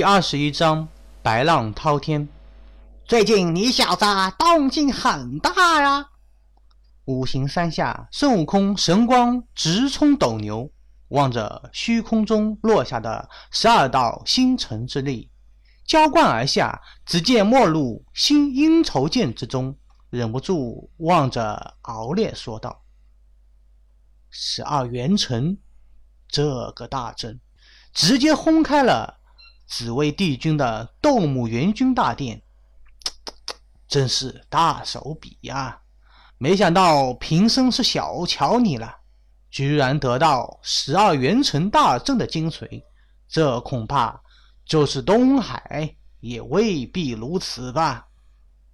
第二十一章白浪滔天。最近你小子动静很大呀！五行山下，孙悟空神光直冲斗牛，望着虚空中落下的十二道星辰之力，浇灌而下。只见没入新阴愁剑之中，忍不住望着敖烈说道：“十二元辰，这个大阵，直接轰开了。”紫薇帝君的斗母元君大殿，真是大手笔呀！没想到平生是小瞧你了，居然得到十二元辰大阵的精髓，这恐怕就是东海也未必如此吧？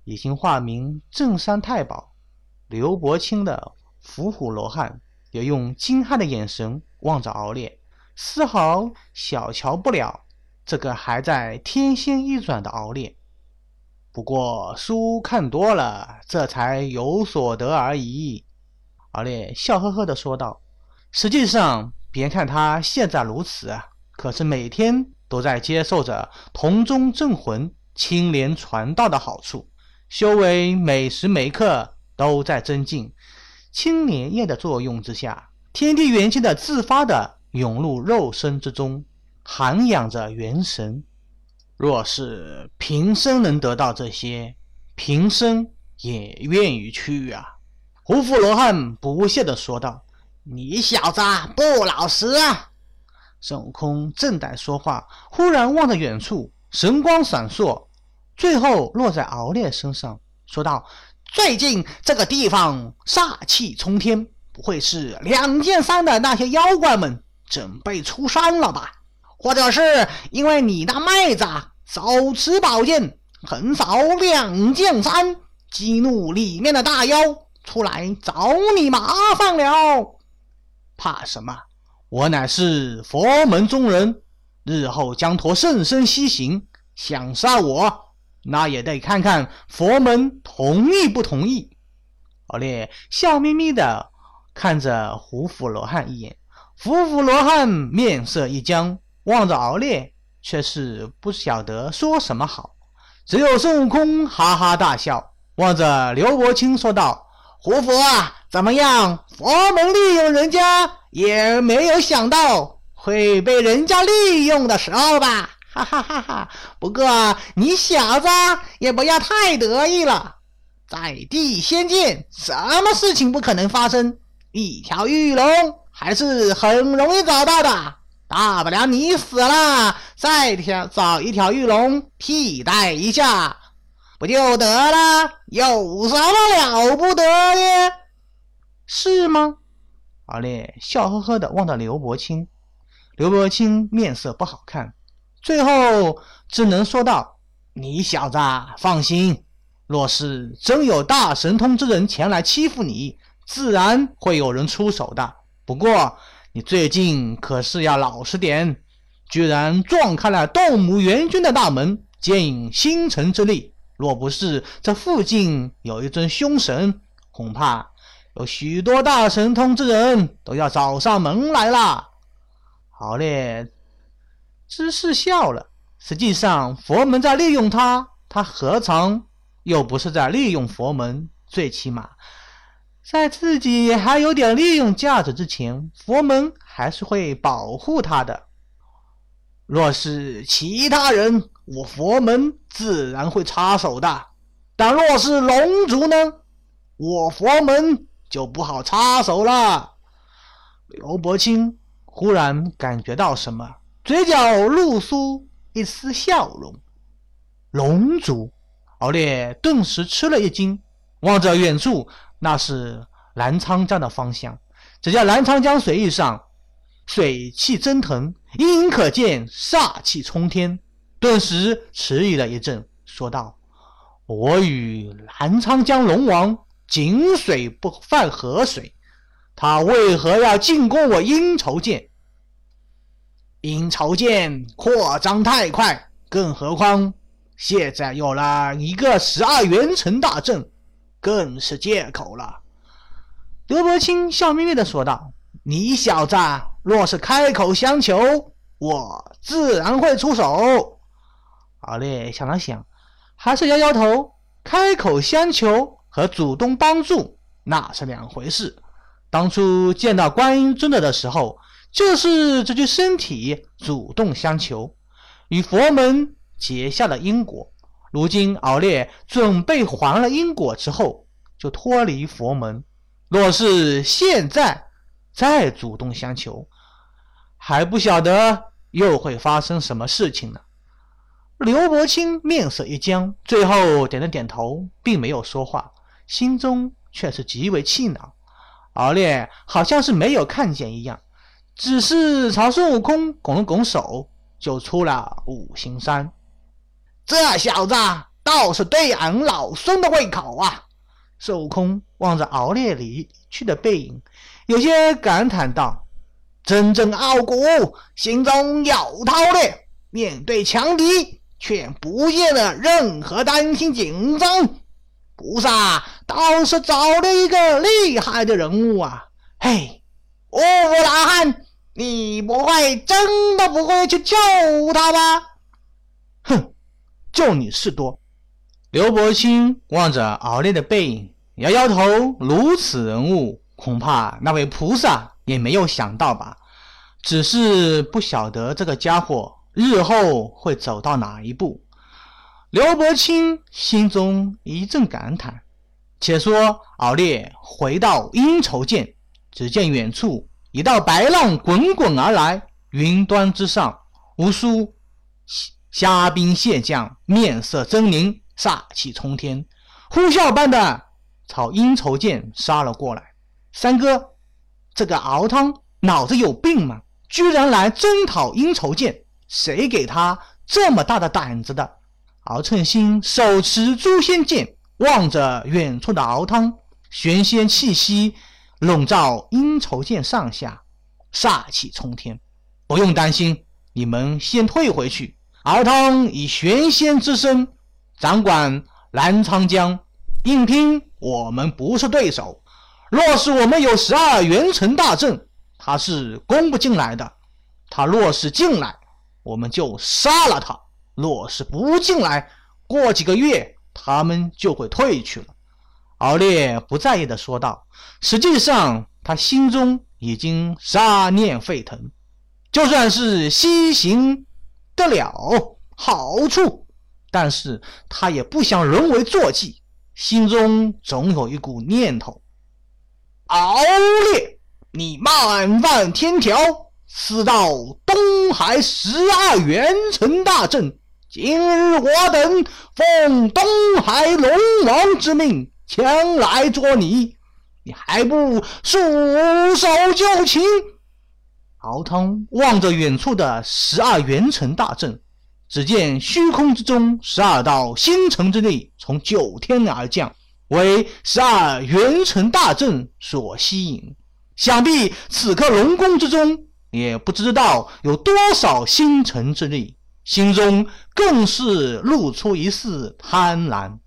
已经化名镇山太保刘伯清的伏虎罗汉，也用惊骇的眼神望着敖烈，丝毫小瞧不了。这个还在天仙一转的敖烈，不过书看多了，这才有所得而已。敖烈笑呵呵地说道：“实际上，别看他现在如此，可是每天都在接受着铜钟镇魂、青莲传道的好处，修为每时每刻都在增进。青莲叶的作用之下，天地元气的自发的涌入肉身之中。”涵养着元神，若是平生能得到这些，平生也愿意去啊！胡夫罗汉不屑地说道：“你小子不老实啊！”孙悟空正在说话，忽然望着远处，神光闪烁，最后落在敖烈身上，说道：“最近这个地方煞气冲天，不会是两剑山的那些妖怪们准备出山了吧？”或者是因为你那妹子手持宝剑横扫两剑山，激怒里面的大妖出来找你麻烦了？怕什么？我乃是佛门中人，日后将托圣身西行，想杀我，那也得看看佛门同意不同意。老烈笑眯眯的看着胡府罗汉一眼，胡府罗汉面色一僵。望着敖烈，却是不晓得说什么好。只有孙悟空哈哈大笑，望着刘伯清说道：“胡佛啊，怎么样？佛门利用人家，也没有想到会被人家利用的时候吧？哈哈哈哈！不过你小子也不要太得意了，在地仙界，什么事情不可能发生？一条玉龙还是很容易找到的。”大不了你死了，再挑找一条玉龙替代一下，不就得了？有什么了不得的？是吗？阿烈笑呵呵的望着刘伯清，刘伯清面色不好看，最后只能说道：“你小子放心，若是真有大神通之人前来欺负你，自然会有人出手的。不过……”你最近可是要老实点，居然撞开了斗母元君的大门，借引星辰之力。若不是这附近有一尊凶神，恐怕有许多大神通之人都要找上门来了。好嘞，知是笑了。实际上，佛门在利用他，他何尝又不是在利用佛门？最起码。在自己还有点利用价值之前，佛门还是会保护他的。若是其他人，我佛门自然会插手的。但若是龙族呢？我佛门就不好插手了。刘伯清忽然感觉到什么，嘴角露出一丝笑容。龙族，敖烈顿时吃了一惊，望着远处。那是南昌江的方向，只见南昌江水域上水汽蒸腾，隐隐可见煞气冲天。顿时迟疑了一阵，说道：“我与南昌江龙王井水不犯河水，他为何要进攻我阴愁剑？阴愁剑扩张太快，更何况现在有了一个十二元辰大阵。”更是借口了。刘伯清笑眯眯的说道：“你小子若是开口相求，我自然会出手。敖烈想了想，还是摇摇头。开口相求和主动帮助那是两回事。当初见到观音尊者的时候，就是这具身体主动相求，与佛门结下了因果。如今敖烈准备还了因果之后，就脱离佛门。若是现在再主动相求，还不晓得又会发生什么事情呢。刘伯清面色一僵，最后点了点头，并没有说话，心中却是极为气恼。敖烈好像是没有看见一样，只是朝孙悟空拱了拱手，就出了五行山。这小子倒是对俺老孙的胃口啊！孙悟空望着敖烈离去的背影，有些感叹道：“真正傲骨，心中有韬略，面对强敌。”却不见了任何担心紧张，菩萨倒是找了一个厉害的人物啊！嘿，乌老汉，你不会真的不会去救他吧？哼，就你事多。刘伯清望着敖烈的背影，摇摇头。如此人物，恐怕那位菩萨也没有想到吧？只是不晓得这个家伙。日后会走到哪一步？刘伯清心中一阵感叹。且说敖烈回到阴愁涧，只见远处一道白浪滚滚而来，云端之上无数虾兵蟹将，面色狰狞，煞气冲天，呼啸般的朝阴愁剑杀了过来。三哥，这个敖汤脑子有病吗？居然来征讨阴愁剑！谁给他这么大的胆子的？敖称心手持诛仙剑，望着远处的敖汤，玄仙气息笼罩阴愁剑上下，煞气冲天。不用担心，你们先退回去。敖汤以玄仙之身掌管澜沧江，硬拼我们不是对手。若是我们有十二元辰大阵，他是攻不进来的。他若是进来，我们就杀了他。若是不进来，过几个月他们就会退去了。敖烈不在意的说道。实际上，他心中已经杀念沸腾。就算是西行得了好处，但是他也不想沦为坐骑。心中总有一股念头：敖烈，你慢犯天条。此道东海十二元辰大阵，今日我等奉东海龙王之命前来捉你，你还不束手就擒？敖汤望着远处的十二元辰大阵，只见虚空之中十二道星辰之力从九天而降，为十二元辰大阵所吸引。想必此刻龙宫之中。也不知道有多少星辰之力，心中更是露出一丝贪婪。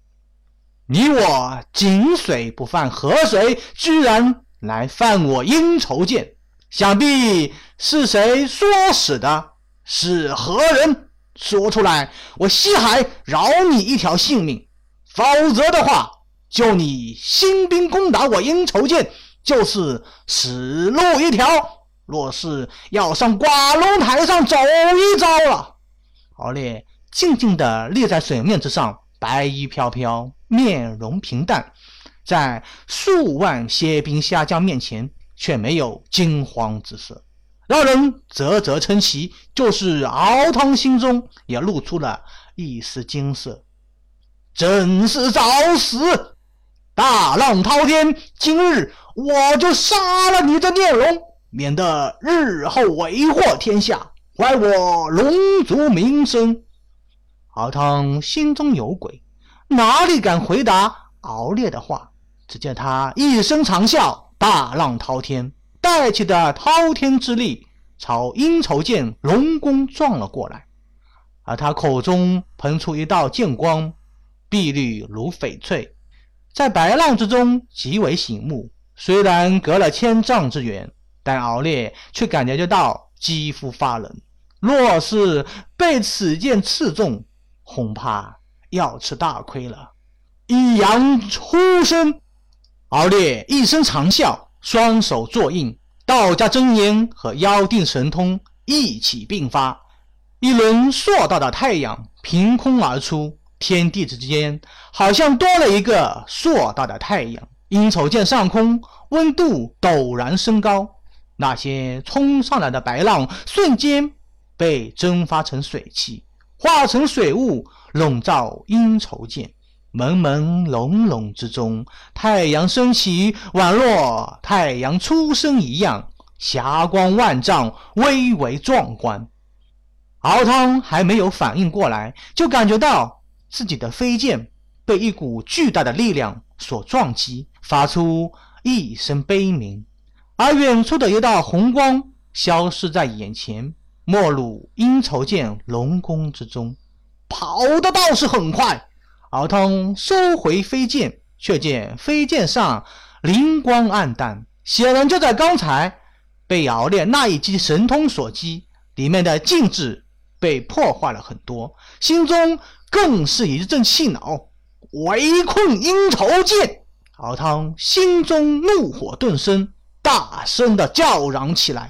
你我井水不犯河水，居然来犯我阴愁涧，想必是谁唆使的？是何人？说出来，我西海饶你一条性命；否则的话，就你兴兵攻打我阴愁涧，就是死路一条。若是要上寡龙台上走一遭了，敖烈静静地立在水面之上，白衣飘飘，面容平淡，在数万蝎兵虾将面前却没有惊慌之色，让人啧啧称奇。就是敖汤心中也露出了一丝惊色，真是找死！大浪滔天，今日我就杀了你这孽龙！免得日后为祸天下，坏我龙族名声。敖汤心中有鬼，哪里敢回答敖烈的话？只见他一声长啸，大浪滔天，带起的滔天之力朝阴愁剑龙宫撞了过来。而他口中喷出一道剑光，碧绿如翡翠，在白浪之中极为醒目。虽然隔了千丈之远。但敖烈却感觉得到肌肤发冷，若是被此剑刺中，恐怕要吃大亏了。一阳出生，敖烈一声长啸，双手作印，道家真言和妖定神通一起并发，一轮硕大的太阳凭空而出，天地之间好像多了一个硕大的太阳。阴愁剑上空温度陡然升高，那些冲上来的白浪瞬间被蒸发成水汽，化成水雾笼罩阴愁剑。朦朦胧胧之中，太阳升起，宛若太阳出生一样，霞光万丈，蔚为壮观。敖汤还没有反应过来，就感觉到自己的飞剑被一股巨大的力量所撞击，发出一声悲鸣，而远处的一道红光消失在眼前，没入阴愁剑龙宫之中。跑的倒是很快。敖汤收回飞剑，却见飞剑上灵光暗淡，显然就在刚才被敖烈那一击神通所击，里面的禁制被破坏了很多，心中更是一阵气恼。围困阴仇剑，敖汤心中怒火顿生，大声的叫嚷起来。